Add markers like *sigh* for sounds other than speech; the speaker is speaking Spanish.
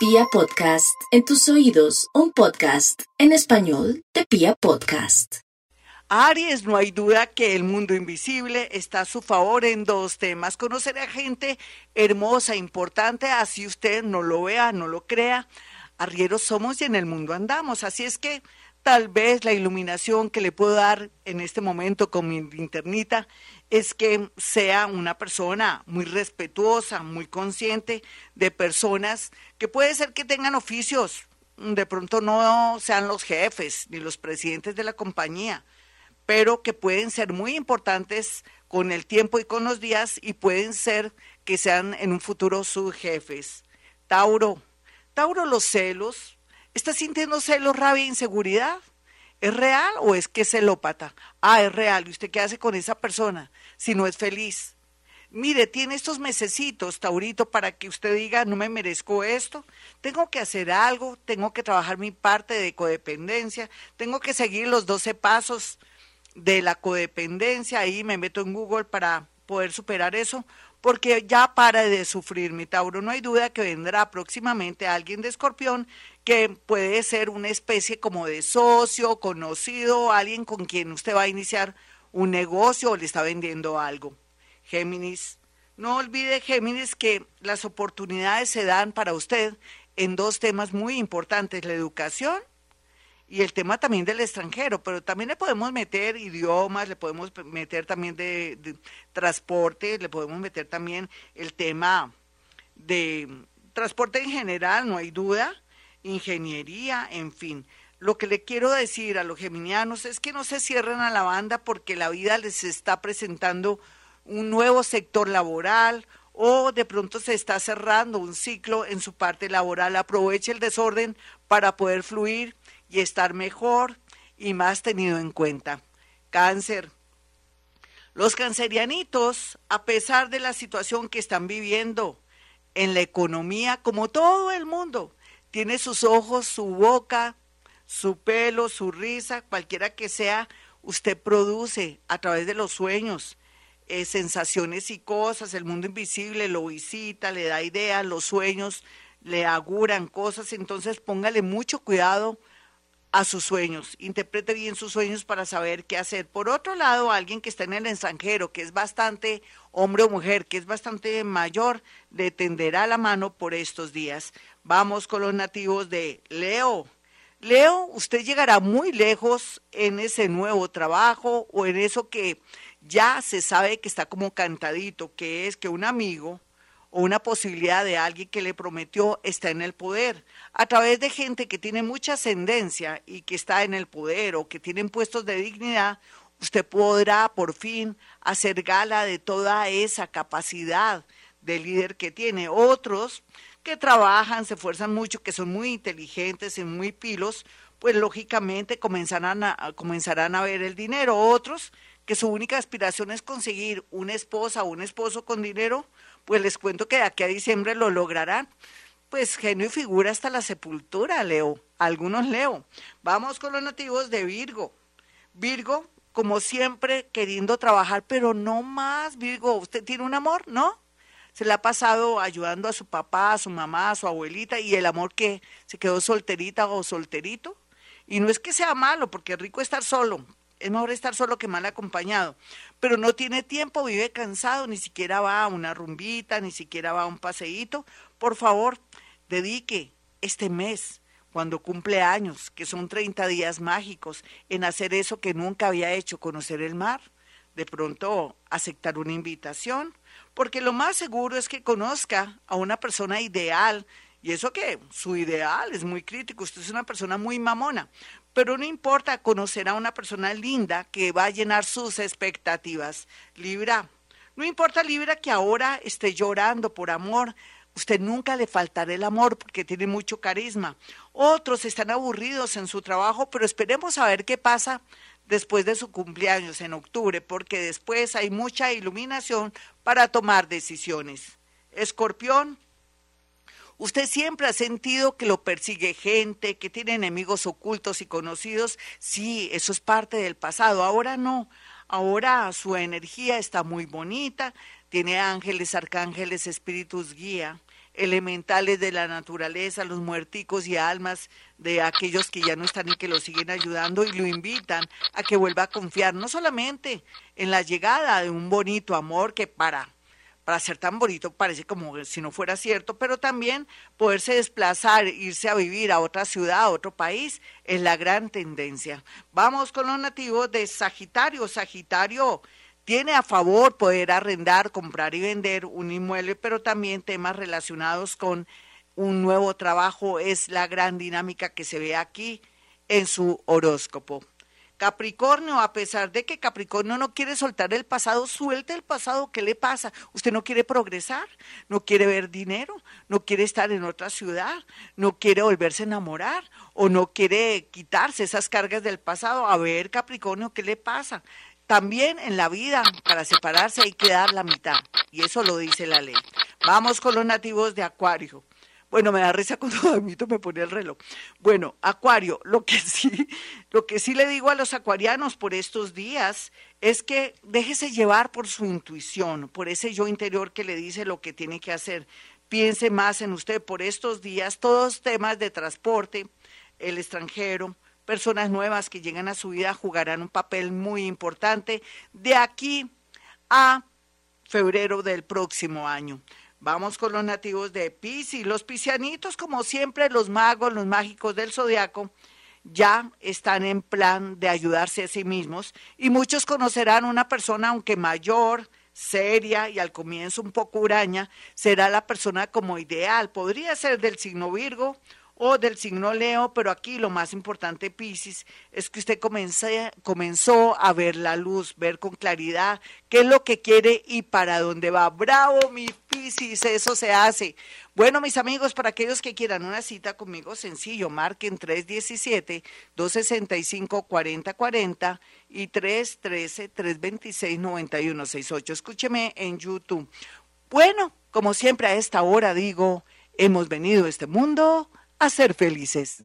Pia Podcast, en tus oídos, un podcast en español de Pia Podcast. Aries, no hay duda que el mundo invisible está a su favor en dos temas. Conocer a gente hermosa, importante, así usted no lo vea, no lo crea. Arrieros somos y en el mundo andamos. Así es que tal vez la iluminación que le puedo dar en este momento con mi linternita es que sea una persona muy respetuosa, muy consciente de personas que puede ser que tengan oficios, de pronto no sean los jefes ni los presidentes de la compañía, pero que pueden ser muy importantes con el tiempo y con los días y pueden ser que sean en un futuro sus jefes. Tauro, Tauro, los celos, ¿está sintiendo celos, rabia inseguridad? ¿Es real o es que es celópata? Ah, es real. ¿Y usted qué hace con esa persona si no es feliz? Mire, tiene estos mesecitos, Taurito, para que usted diga, no me merezco esto, tengo que hacer algo, tengo que trabajar mi parte de codependencia, tengo que seguir los 12 pasos de la codependencia, ahí me meto en Google para poder superar eso, porque ya para de sufrir mi Tauro. No hay duda que vendrá próximamente alguien de Escorpión que puede ser una especie como de socio, conocido, alguien con quien usted va a iniciar un negocio o le está vendiendo algo. Géminis, no olvide Géminis que las oportunidades se dan para usted en dos temas muy importantes, la educación y el tema también del extranjero, pero también le podemos meter idiomas, le podemos meter también de, transporte, le podemos meter también el tema de transporte en general, no hay duda, ingeniería, en fin. Lo que le quiero decir a los geminianos es que no se cierren a la banda porque la vida les está presentando un nuevo sector laboral o de pronto se está cerrando un ciclo en su parte laboral. Aproveche el desorden para poder fluir y estar mejor y más tenido en cuenta. Cáncer. Los cancerianitos, a pesar de la situación que están viviendo en la economía, como todo el mundo, tiene sus ojos, su boca, su pelo, su risa, cualquiera que sea, usted produce a través de los sueños eh, sensaciones y cosas, el mundo invisible lo visita, le da ideas, los sueños le auguran cosas, entonces póngale mucho cuidado a sus sueños, interprete bien sus sueños para saber qué hacer. Por otro lado, alguien que está en el extranjero, que es bastante hombre o mujer, que es bastante mayor, le tenderá la mano por estos días. Vamos con los nativos de Leo. Leo, usted llegará muy lejos en ese nuevo trabajo o en eso que ya se sabe que está como cantadito, que es que un amigo o una posibilidad de alguien que le prometió está en el poder. A través de gente que tiene mucha ascendencia y que está en el poder o que tienen puestos de dignidad, usted podrá por fin hacer gala de toda esa capacidad de líder que tiene. Otros que trabajan, se esfuerzan mucho, que son muy inteligentes y muy pilos, pues lógicamente comenzarán comenzarán a ver el dinero. Otros que su única aspiración es conseguir una esposa o un esposo con dinero, pues les cuento que de aquí a diciembre lo lograrán. Pues genio y figura hasta la sepultura, Leo. Algunos leo. Vamos con los nativos de Virgo. Virgo, como siempre, queriendo trabajar, pero no más, Virgo. ¿Usted tiene un amor? ¿No? Se le ha pasado ayudando a su papá, a su mamá, a su abuelita, y el amor que se quedó solterita o solterito. Y no es que sea malo, porque es rico estar solo, es mejor estar solo que mal acompañado, pero no tiene tiempo, vive cansado, ni siquiera va a una rumbita, ni siquiera va a un paseíto. Por favor, dedique este mes, cuando cumple años, que son 30 días mágicos, en hacer eso que nunca había hecho, conocer el mar, de pronto aceptar una invitación, porque lo más seguro es que conozca a una persona ideal, y eso que su ideal es muy crítico, usted es una persona muy mamona, pero no importa conocer a una persona linda que va a llenar sus expectativas. Libra, no importa Libra que ahora esté llorando por amor, usted nunca le faltará el amor porque tiene mucho carisma. Otros están aburridos en su trabajo, pero esperemos a ver qué pasa después de su cumpleaños en octubre, porque después hay mucha iluminación para tomar decisiones. Escorpión, Usted siempre ha sentido que lo persigue gente, que tiene enemigos ocultos y conocidos. Sí, eso es parte del pasado. Ahora no. Ahora su energía está muy bonita, tiene ángeles, arcángeles, espíritus guía. elementales de la naturaleza, los muerticos y almas de aquellos que ya no están y que lo siguen ayudando y lo invitan a que vuelva a confiar no solamente en la llegada de un bonito amor que para para ser tan bonito parece como si no fuera cierto, pero también poderse desplazar, irse a vivir a otra ciudad, a otro país, es la gran tendencia. Vamos con los nativos de Sagitario. Sagitario tiene a favor poder arrendar, comprar y vender un inmueble, pero también temas relacionados con un nuevo trabajo es la gran dinámica que se ve aquí en su horóscopo. Capricornio, a pesar de que Capricornio no quiere soltar el pasado, suelte el pasado, ¿qué le pasa? Usted no quiere progresar, no quiere ver dinero, no quiere estar en otra ciudad, no quiere volverse a enamorar o no quiere quitarse esas cargas del pasado. A ver, Capricornio, ¿qué le pasa? También en la vida, para separarse hay que dar la mitad, y eso lo dice la ley. Vamos con los nativos de Acuario. Bueno, me da risa cuando *laughs* Damito me pone el reloj. Bueno, Acuario, lo que sí, lo que sí le digo a los acuarianos por estos días es que déjese llevar por su intuición, por ese yo interior que le dice lo que tiene que hacer. Piense más en usted por estos días, todos temas de transporte, el extranjero, personas nuevas que llegan a su vida jugarán un papel muy importante de aquí a febrero del próximo año. Vamos con los nativos de Pisces. Los piscianitos, como siempre, los magos, los mágicos del zodiaco, ya están en plan de ayudarse a sí mismos y muchos conocerán una persona, aunque mayor, seria y al comienzo un poco huraña, será la persona como ideal. Podría ser del signo Virgo o del signo Leo, pero aquí lo más importante, Piscis, es que usted comenzó a ver la luz, ver con claridad qué es lo que quiere y para dónde va. Bravo, mi Piscis, eso se hace. Bueno, mis amigos, para aquellos que quieran una cita conmigo, sencillo, marquen 317-265-4040 y 313-326-9168. Escúcheme en YouTube. Bueno, como siempre a esta hora digo, hemos venido a este mundo a ser felices.